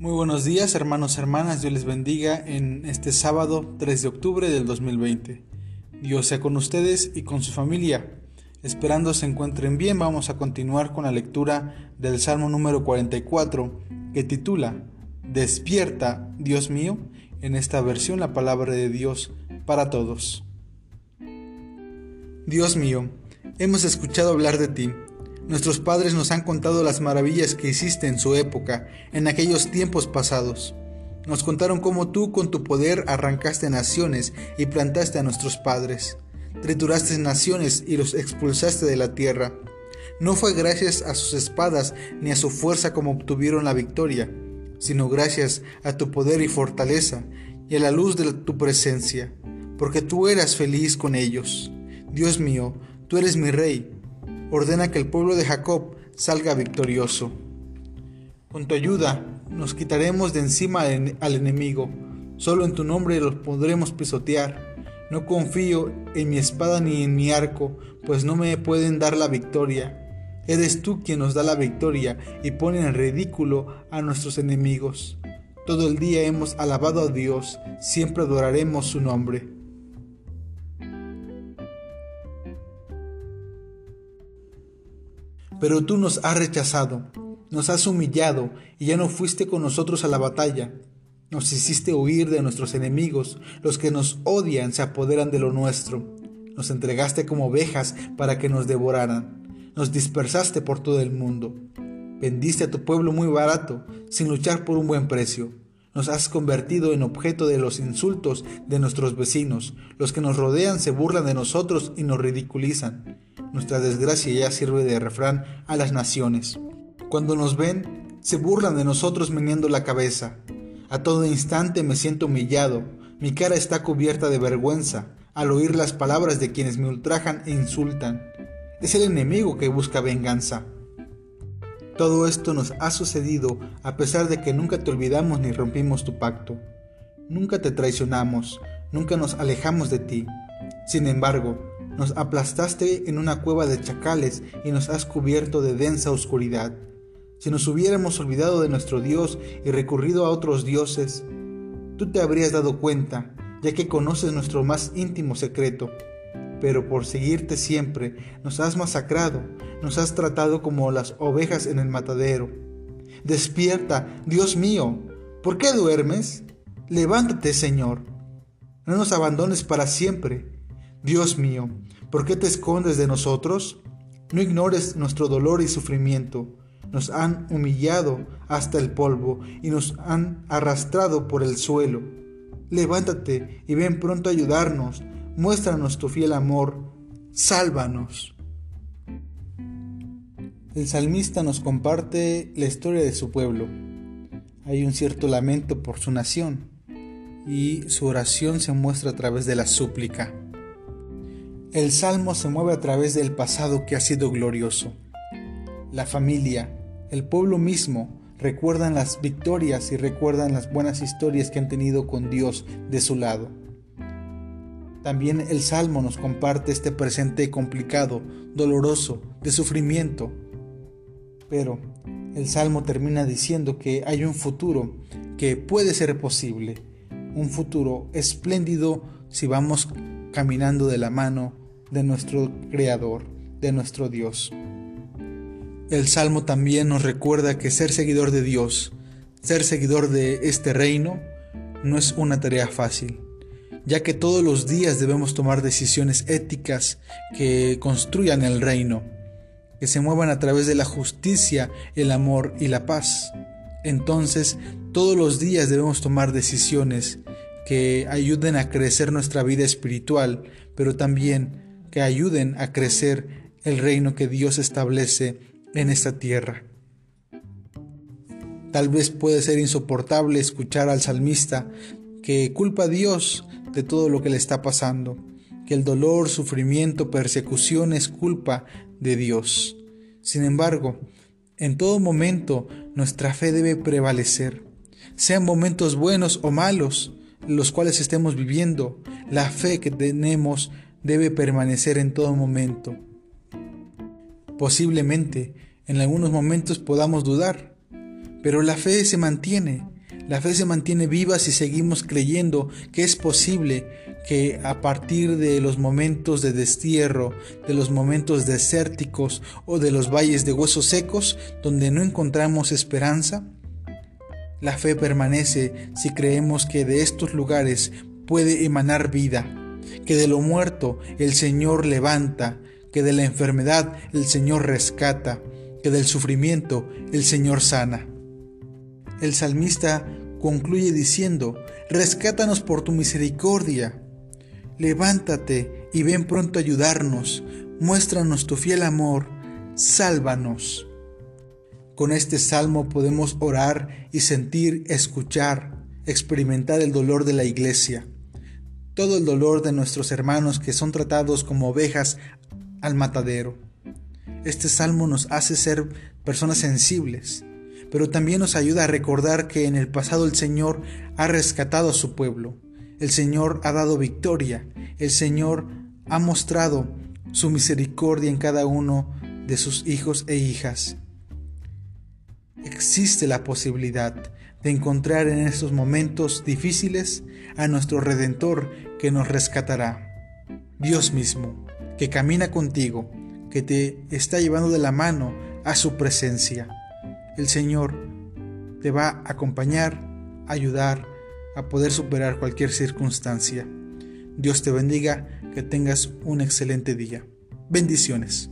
Muy buenos días hermanos, hermanas, Dios les bendiga en este sábado 3 de octubre del 2020. Dios sea con ustedes y con su familia. Esperando se encuentren bien, vamos a continuar con la lectura del Salmo número 44 que titula Despierta, Dios mío, en esta versión la palabra de Dios para todos. Dios mío, hemos escuchado hablar de ti Nuestros padres nos han contado las maravillas que hiciste en su época, en aquellos tiempos pasados. Nos contaron cómo tú con tu poder arrancaste naciones y plantaste a nuestros padres. Trituraste naciones y los expulsaste de la tierra. No fue gracias a sus espadas ni a su fuerza como obtuvieron la victoria, sino gracias a tu poder y fortaleza y a la luz de tu presencia, porque tú eras feliz con ellos. Dios mío, tú eres mi rey ordena que el pueblo de Jacob salga victorioso. Con tu ayuda nos quitaremos de encima al enemigo, solo en tu nombre los podremos pisotear. No confío en mi espada ni en mi arco, pues no me pueden dar la victoria. Eres tú quien nos da la victoria y pone en ridículo a nuestros enemigos. Todo el día hemos alabado a Dios, siempre adoraremos su nombre. Pero tú nos has rechazado, nos has humillado y ya no fuiste con nosotros a la batalla. Nos hiciste huir de nuestros enemigos, los que nos odian se apoderan de lo nuestro. Nos entregaste como ovejas para que nos devoraran. Nos dispersaste por todo el mundo. Vendiste a tu pueblo muy barato, sin luchar por un buen precio. Nos has convertido en objeto de los insultos de nuestros vecinos. Los que nos rodean se burlan de nosotros y nos ridiculizan. Nuestra desgracia ya sirve de refrán a las naciones. Cuando nos ven, se burlan de nosotros meneando la cabeza. A todo instante me siento humillado, mi cara está cubierta de vergüenza al oír las palabras de quienes me ultrajan e insultan. Es el enemigo que busca venganza. Todo esto nos ha sucedido a pesar de que nunca te olvidamos ni rompimos tu pacto. Nunca te traicionamos, nunca nos alejamos de ti. Sin embargo, nos aplastaste en una cueva de chacales y nos has cubierto de densa oscuridad. Si nos hubiéramos olvidado de nuestro Dios y recurrido a otros dioses, tú te habrías dado cuenta, ya que conoces nuestro más íntimo secreto. Pero por seguirte siempre, nos has masacrado, nos has tratado como las ovejas en el matadero. Despierta, Dios mío, ¿por qué duermes? Levántate, Señor. No nos abandones para siempre Dios mío, ¿por qué te escondes de nosotros? No ignores nuestro dolor y sufrimiento. Nos han humillado hasta el polvo y nos han arrastrado por el suelo. Levántate y ven pronto a ayudarnos. Muéstranos tu fiel amor. Sálvanos. El salmista nos comparte la historia de su pueblo. Hay un cierto lamento por su nación y su oración se muestra a través de la súplica. El salmo se mueve a través del pasado que ha sido glorioso. La familia, el pueblo mismo, recuerdan las victorias y recuerdan las buenas historias que han tenido con Dios de su lado. También el Salmo nos comparte este presente complicado, doloroso, de sufrimiento. Pero el Salmo termina diciendo que hay un futuro que puede ser posible, un futuro espléndido si vamos caminando de la mano de nuestro Creador, de nuestro Dios. El Salmo también nos recuerda que ser seguidor de Dios, ser seguidor de este reino, no es una tarea fácil, ya que todos los días debemos tomar decisiones éticas que construyan el reino, que se muevan a través de la justicia, el amor y la paz. Entonces, todos los días debemos tomar decisiones que ayuden a crecer nuestra vida espiritual, pero también que ayuden a crecer el reino que Dios establece en esta tierra. Tal vez puede ser insoportable escuchar al salmista que culpa a Dios de todo lo que le está pasando, que el dolor, sufrimiento, persecución es culpa de Dios. Sin embargo, en todo momento nuestra fe debe prevalecer, sean momentos buenos o malos, los cuales estemos viviendo, la fe que tenemos debe permanecer en todo momento. Posiblemente en algunos momentos podamos dudar, Pero la fe se mantiene. La fe se mantiene viva si seguimos creyendo que es posible que a partir de los momentos de destierro, de los momentos desérticos o de los valles de huesos secos donde no encontramos esperanza, la fe permanece si creemos que de estos lugares puede emanar vida, que de lo muerto el Señor levanta, que de la enfermedad el Señor rescata, que del sufrimiento el Señor sana. El salmista concluye diciendo, rescátanos por tu misericordia. Levántate y ven pronto a ayudarnos, muéstranos tu fiel amor, sálvanos. Con este salmo podemos orar y sentir, escuchar, experimentar el dolor de la iglesia, todo el dolor de nuestros hermanos que son tratados como ovejas al matadero. Este salmo nos hace ser personas sensibles, pero también nos ayuda a recordar que en el pasado el Señor ha rescatado a su pueblo, el Señor ha dado victoria, el Señor ha mostrado su misericordia en cada uno de sus hijos e hijas. Existe la posibilidad de encontrar en estos momentos difíciles a nuestro Redentor que nos rescatará. Dios mismo, que camina contigo, que te está llevando de la mano a su presencia el Señor te va a acompañar, ayudar a poder superar cualquier circunstancia. Dios te bendiga, que tengas un excelente día. Bendiciones.